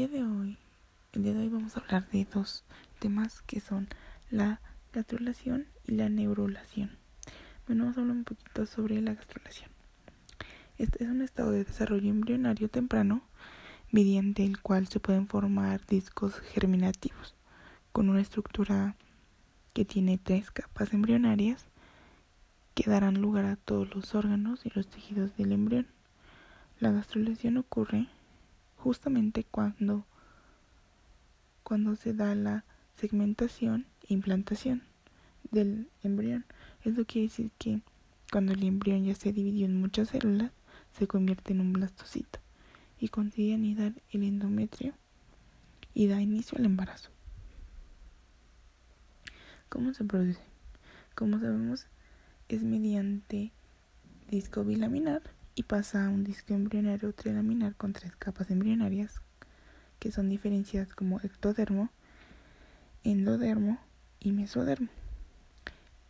día de hoy, el día de hoy vamos a hablar de dos temas que son la gastrulación y la neurulación. Bueno, vamos a hablar un poquito sobre la gastrulación. Este es un estado de desarrollo embrionario temprano mediante el cual se pueden formar discos germinativos con una estructura que tiene tres capas embrionarias que darán lugar a todos los órganos y los tejidos del embrión. La gastrulación ocurre justamente cuando, cuando se da la segmentación e implantación del embrión. Eso quiere decir que cuando el embrión ya se dividió en muchas células, se convierte en un blastocito y consigue anidar el endometrio y da inicio al embarazo. ¿Cómo se produce? Como sabemos, es mediante disco bilaminar y pasa a un disco embrionario trilaminar con tres capas embrionarias que son diferenciadas como ectodermo, endodermo y mesodermo.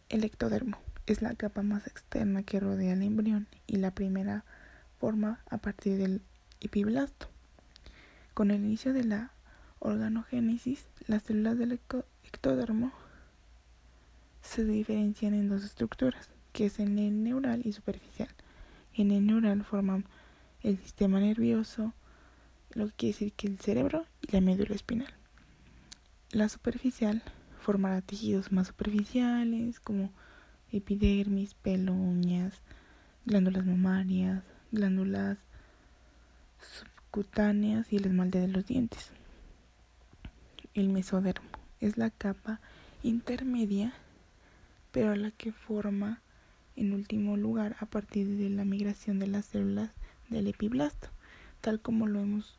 El ectodermo es la capa más externa que rodea el embrión y la primera forma a partir del epiblasto. Con el inicio de la organogénesis, las células del ectodermo se diferencian en dos estructuras, que es el neural y superficial. En el neural forman el sistema nervioso, lo que quiere decir que el cerebro y la médula espinal. La superficial formará tejidos más superficiales como epidermis, pelo, uñas, glándulas mamarias, glándulas subcutáneas y el esmalte de los dientes. El mesodermo es la capa intermedia, pero la que forma en último lugar a partir de la migración de las células del epiblasto. Tal como lo hemos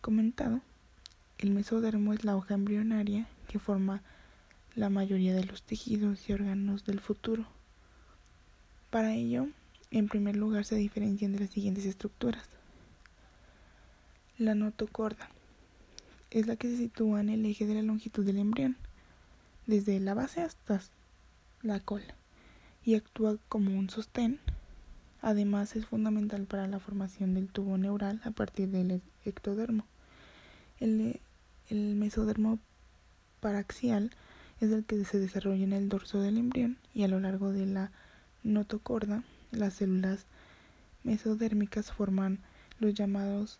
comentado, el mesodermo es la hoja embrionaria que forma la mayoría de los tejidos y órganos del futuro. Para ello, en primer lugar se diferencian de las siguientes estructuras. La notocorda es la que se sitúa en el eje de la longitud del embrión, desde la base hasta la cola y actúa como un sostén. Además es fundamental para la formación del tubo neural a partir del ectodermo. El, mesodermo paraxial es el que se desarrolla en el dorso del embrión y a lo largo de la notocorda las células mesodérmicas forman los llamados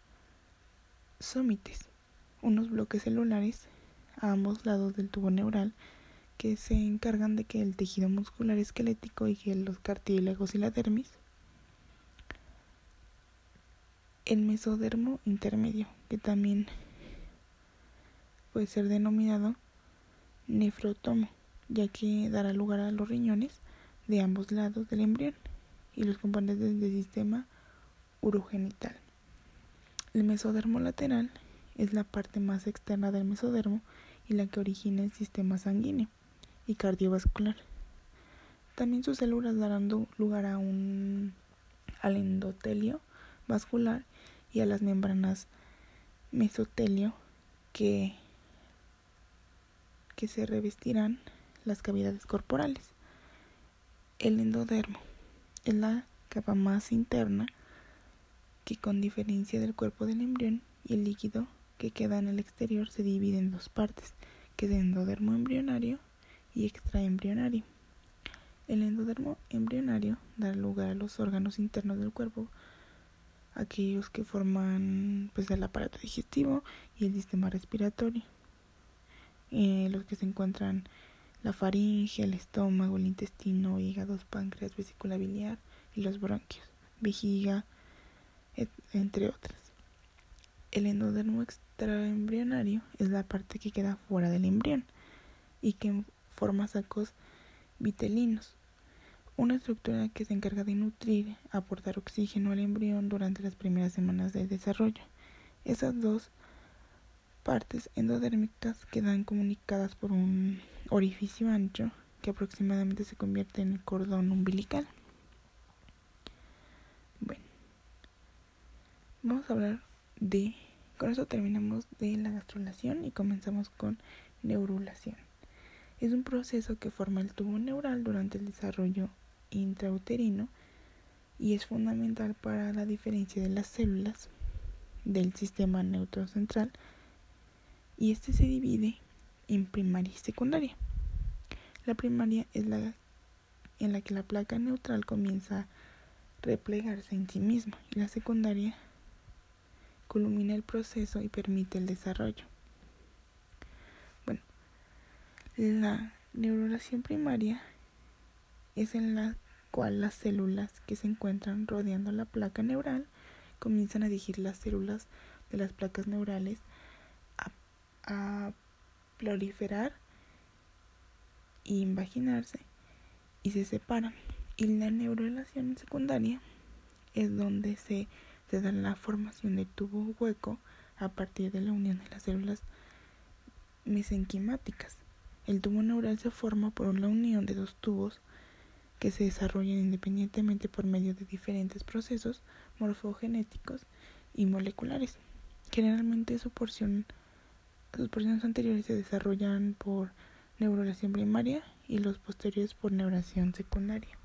sómites, unos bloques celulares a ambos lados del tubo neural que se encargan de que el tejido muscular esquelético y que los cartílagos y la dermis. El mesodermo intermedio, que también puede ser denominado nefrotomo, ya que dará lugar a los riñones de ambos lados del embrión y los componentes del sistema urogenital. El mesodermo lateral es la parte más externa del mesodermo y la que origina el sistema sanguíneo y cardiovascular. También sus células darán lugar a un, al endotelio vascular y a las membranas mesotelio que, que se revestirán las cavidades corporales. El endodermo es la capa más interna que con diferencia del cuerpo del embrión y el líquido que queda en el exterior se divide en dos partes, que es endodermo embrionario y extraembrionario. El endodermo embrionario da lugar a los órganos internos del cuerpo, aquellos que forman pues el aparato digestivo y el sistema respiratorio, eh, los que se encuentran la faringe, el estómago, el intestino, hígado, páncreas, vesícula biliar y los bronquios, vejiga, entre otras. El endodermo extraembrionario es la parte que queda fuera del embrión y que forma sacos vitelinos, una estructura que se encarga de nutrir, aportar oxígeno al embrión durante las primeras semanas de desarrollo. Esas dos partes endodérmicas quedan comunicadas por un orificio ancho que aproximadamente se convierte en el cordón umbilical. Bueno, vamos a hablar de, con eso terminamos de la gastrulación y comenzamos con neurulación. Es un proceso que forma el tubo neural durante el desarrollo intrauterino y es fundamental para la diferencia de las células del sistema central y este se divide en primaria y secundaria. La primaria es la en la que la placa neutral comienza a replegarse en sí misma y la secundaria culmina el proceso y permite el desarrollo. Bueno, la neurulación primaria es en la cual las células que se encuentran rodeando la placa neural comienzan a dirigir las células de las placas neurales a, proliferar y invaginarse y se separan. Y la neurulación secundaria es donde se, se da la formación de tubo hueco a partir de la unión de las células mesenquimáticas. El tubo neural se forma por la unión de dos tubos que se desarrollan independientemente por medio de diferentes procesos morfogenéticos y moleculares. Generalmente sus porciones anteriores se desarrollan por neurulación primaria y los posteriores por neuración secundaria.